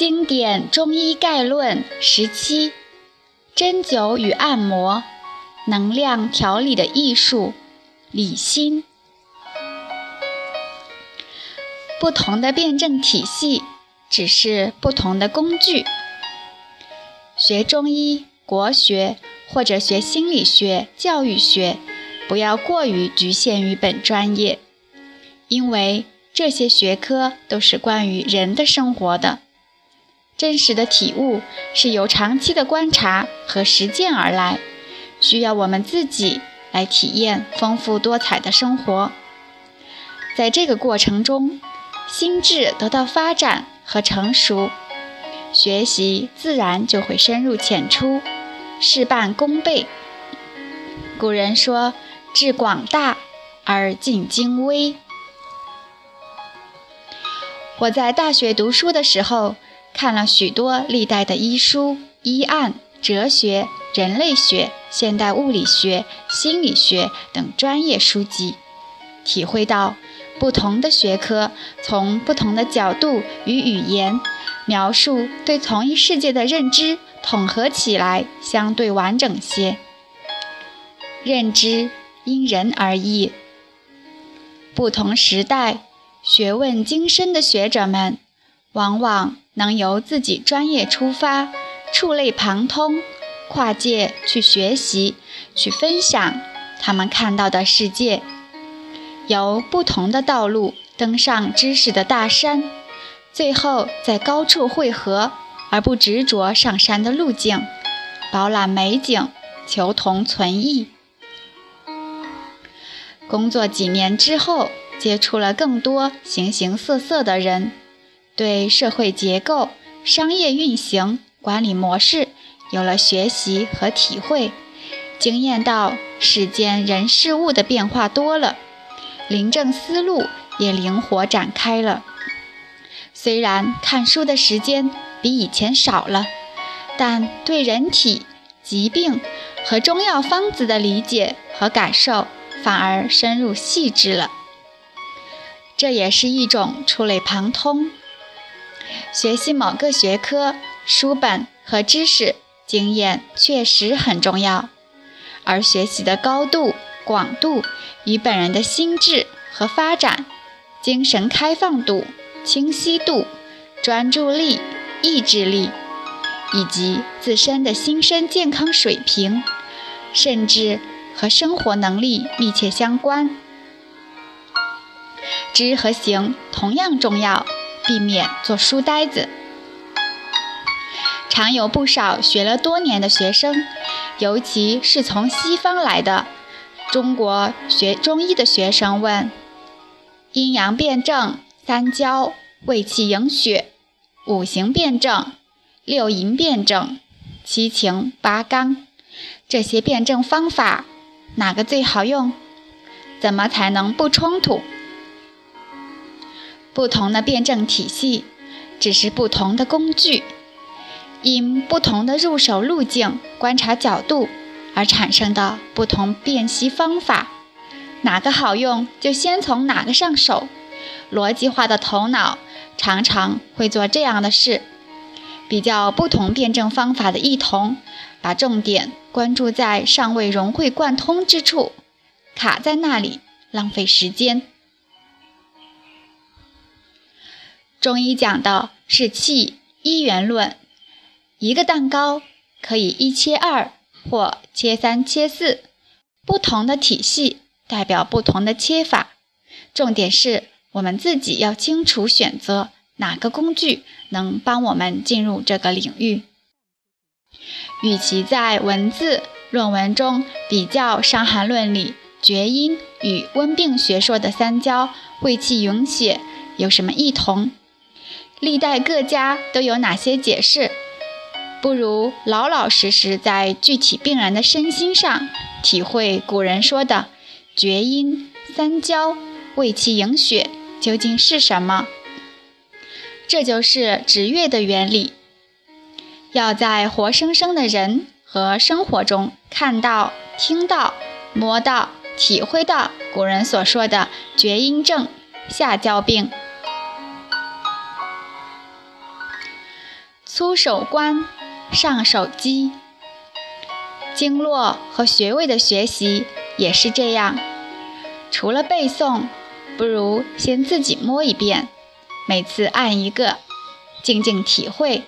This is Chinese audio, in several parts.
经典中医概论十七：针灸与按摩，能量调理的艺术，理心。不同的辩证体系，只是不同的工具。学中医、国学或者学心理学、教育学，不要过于局限于本专业，因为这些学科都是关于人的生活的。真实的体悟是由长期的观察和实践而来，需要我们自己来体验丰富多彩的生活。在这个过程中，心智得到发展和成熟，学习自然就会深入浅出，事半功倍。古人说：“致广大而尽精微。”我在大学读书的时候。看了许多历代的医书、医案、哲学、人类学、现代物理学、心理学等专业书籍，体会到不同的学科从不同的角度与语言描述对同一世界的认知，统合起来相对完整些。认知因人而异，不同时代学问精深的学者们，往往。能由自己专业出发，触类旁通，跨界去学习、去分享他们看到的世界，由不同的道路登上知识的大山，最后在高处汇合，而不执着上山的路径，饱览美景，求同存异。工作几年之后，接触了更多形形色色的人。对社会结构、商业运行、管理模式有了学习和体会，经验到世间人事物的变化多了，临证思路也灵活展开了。虽然看书的时间比以前少了，但对人体疾病和中药方子的理解和感受反而深入细致了。这也是一种触类旁通。学习某个学科书本和知识经验确实很重要，而学习的高度、广度与本人的心智和发展、精神开放度、清晰度、专注力、意志力，以及自身的心身健康水平，甚至和生活能力密切相关。知和行同样重要。避免做书呆子。常有不少学了多年的学生，尤其是从西方来的中国学中医的学生问：阴阳辩证、三焦、胃气营血、五行辩证、六淫辩证、七情八纲，这些辩证方法哪个最好用？怎么才能不冲突？不同的辩证体系，只是不同的工具，因不同的入手路径、观察角度而产生的不同辨析方法，哪个好用就先从哪个上手。逻辑化的头脑常常会做这样的事：比较不同辩证方法的异同，把重点关注在尚未融会贯通之处，卡在那里，浪费时间。中医讲的是气一元论，一个蛋糕可以一切二或切三切四，不同的体系代表不同的切法。重点是我们自己要清楚选择哪个工具能帮我们进入这个领域。与其在文字论文中比较《伤寒论》里厥阴与温病学说的三焦胃气涌血有什么异同？历代各家都有哪些解释？不如老老实实在具体病人的身心上体会古人说的“厥阴三焦胃气营血”究竟是什么？这就是指月的原理。要在活生生的人和生活中看到、听到、摸到、体会到古人所说的厥阴症、下焦病。粗手关，上手机。经络和穴位的学习也是这样，除了背诵，不如先自己摸一遍，每次按一个，静静体会。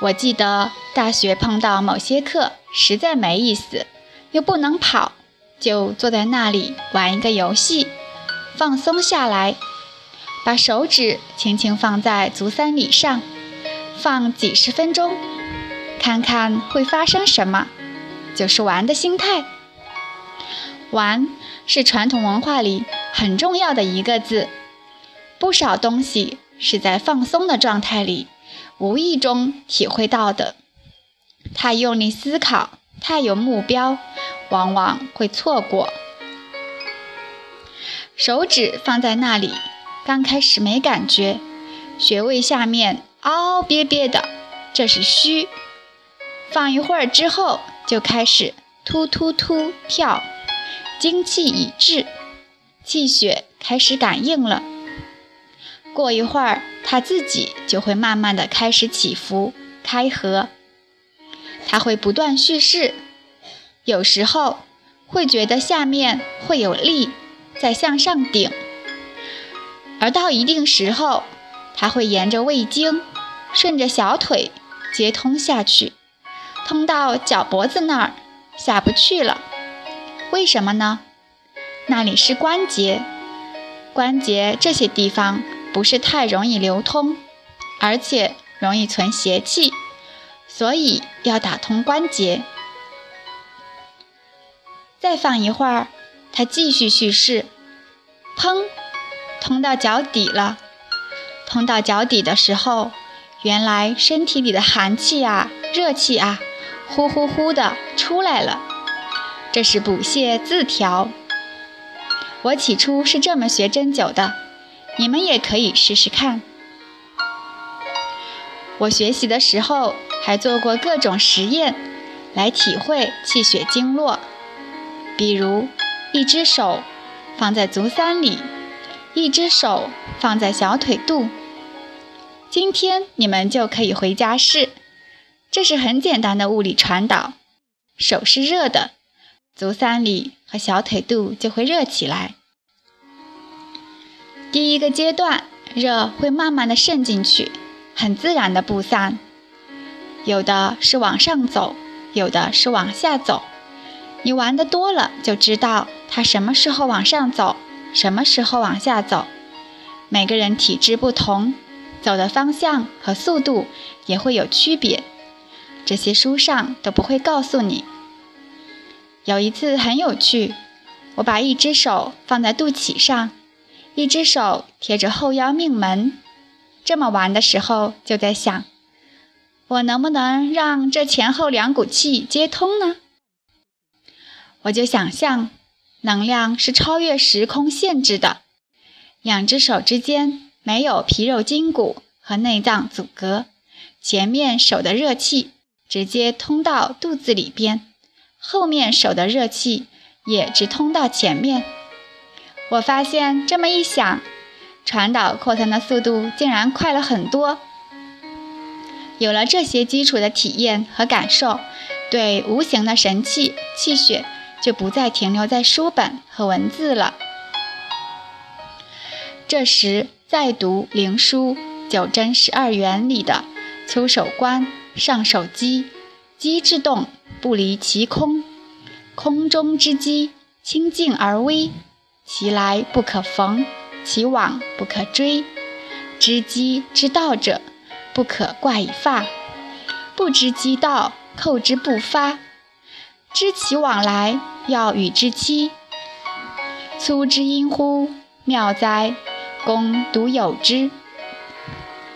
我记得大学碰到某些课实在没意思，又不能跑，就坐在那里玩一个游戏，放松下来，把手指轻轻放在足三里上，放几十分钟，看看会发生什么，就是玩的心态。玩是传统文化里很重要的一个字，不少东西是在放松的状态里。无意中体会到的，太用力思考，太有目标，往往会错过。手指放在那里，刚开始没感觉，穴位下面凹凹瘪瘪的，这是虚。放一会儿之后，就开始突突突跳，精气已至，气血开始感应了。过一会儿，它自己就会慢慢的开始起伏、开合。它会不断蓄势，有时候会觉得下面会有力在向上顶，而到一定时候，它会沿着胃经，顺着小腿接通下去，通到脚脖子那儿下不去了。为什么呢？那里是关节，关节这些地方。不是太容易流通，而且容易存邪气，所以要打通关节。再放一会儿，它继续蓄势，砰，通到脚底了。通到脚底的时候，原来身体里的寒气啊、热气啊，呼呼呼的出来了。这是补泻自调。我起初是这么学针灸的。你们也可以试试看。我学习的时候还做过各种实验，来体会气血经络。比如，一只手放在足三里，一只手放在小腿肚。今天你们就可以回家试，这是很简单的物理传导。手是热的，足三里和小腿肚就会热起来。第一个阶段，热会慢慢的渗进去，很自然的不散。有的是往上走，有的是往下走。你玩的多了，就知道它什么时候往上走，什么时候往下走。每个人体质不同，走的方向和速度也会有区别。这些书上都不会告诉你。有一次很有趣，我把一只手放在肚脐上。一只手贴着后腰命门，这么玩的时候，就在想，我能不能让这前后两股气接通呢？我就想象，能量是超越时空限制的，两只手之间没有皮肉筋骨和内脏阻隔，前面手的热气直接通到肚子里边，后面手的热气也直通到前面。我发现这么一想，传导扩散的速度竟然快了很多。有了这些基础的体验和感受，对无形的神气气血就不再停留在书本和文字了。这时再读《灵枢·九针十二原》里的“粗手观，上手机，机之动不离其空，空中之机清静而微。”其来不可逢，其往不可追。知机之道者，不可挂以发；不知机道，扣之不发。知其往来，要与之期。粗之阴乎？妙哉！公独有之。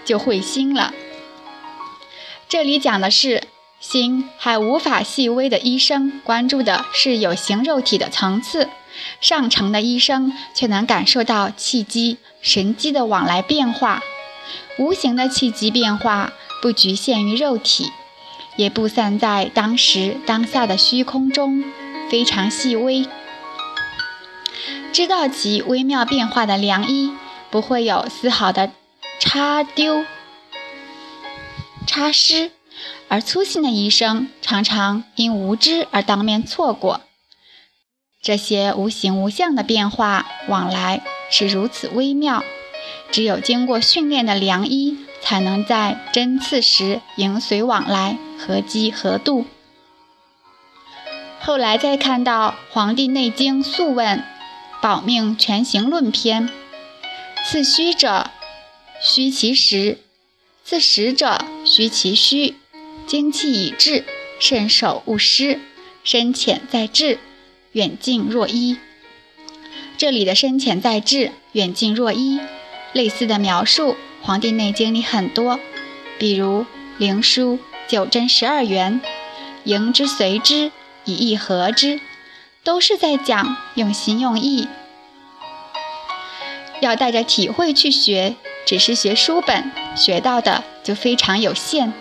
就会心了。这里讲的是心还无法细微的医生关注的是有形肉体的层次。上乘的医生却能感受到气机、神机的往来变化，无形的气机变化不局限于肉体，也不散在当时当下的虚空中，非常细微。知道其微妙变化的良医，不会有丝毫的差丢。差失，而粗心的医生常常因无知而当面错过。这些无形无相的变化往来是如此微妙，只有经过训练的良医才能在针刺时迎随往来，合机合度。后来再看到《黄帝内经·素问·保命全行论》篇：“刺虚者，虚其实；刺实者，虚其虚。精气已至，慎守勿失。深浅在志。”远近若一，这里的深浅在志，远近若一，类似的描述，《黄帝内经》里很多，比如《灵枢·九针十二元》，迎之随之，以意合之，都是在讲用心用意。要带着体会去学，只是学书本学到的就非常有限。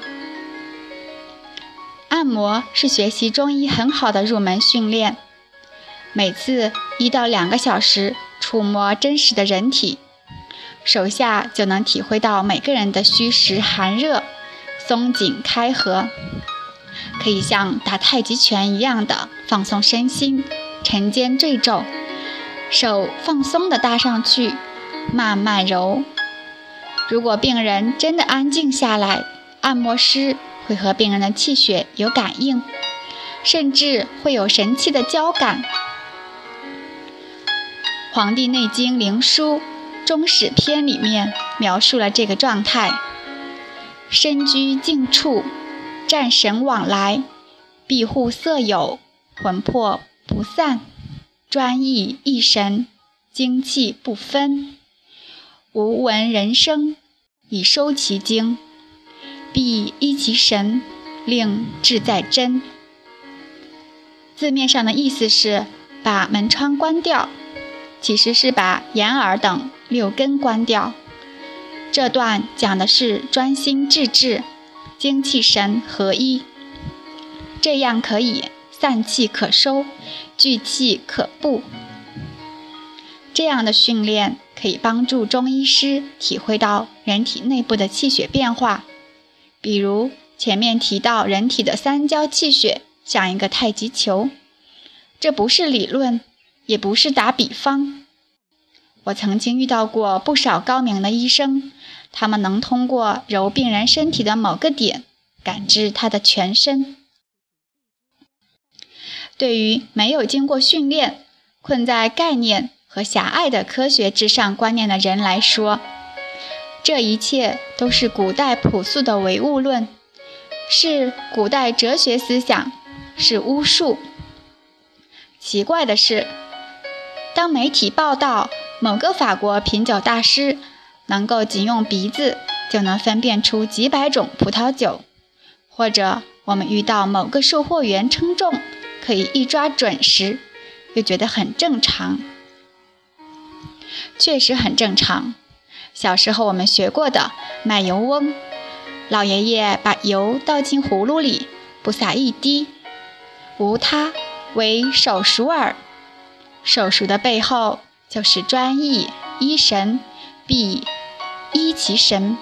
按摩是学习中医很好的入门训练。每次一到两个小时触摸真实的人体，手下就能体会到每个人的虚实寒热、松紧开合，可以像打太极拳一样的放松身心，沉肩坠肘，手放松的搭上去，慢慢揉。如果病人真的安静下来，按摩师会和病人的气血有感应，甚至会有神奇的交感。《黄帝内经·灵枢·中始篇》里面描述了这个状态：身居静处，战神往来，庇护色友，魂魄不散，专意一神，精气不分，无闻人生，以收其精，必依其神，令志在真。字面上的意思是把门窗关掉。其实是把眼耳等六根关掉。这段讲的是专心致志，精气神合一，这样可以散气可收，聚气可布。这样的训练可以帮助中医师体会到人体内部的气血变化。比如前面提到，人体的三焦气血像一个太极球，这不是理论。也不是打比方，我曾经遇到过不少高明的医生，他们能通过揉病人身体的某个点，感知他的全身。对于没有经过训练、困在概念和狭隘的科学至上观念的人来说，这一切都是古代朴素的唯物论，是古代哲学思想，是巫术。奇怪的是。当媒体报道某个法国品酒大师能够仅用鼻子就能分辨出几百种葡萄酒，或者我们遇到某个售货员称重可以一抓准时，又觉得很正常。确实很正常。小时候我们学过的卖油翁，老爷爷把油倒进葫芦里，不撒一滴，无他，为手熟耳。手熟的背后就是专意医神，必依其神，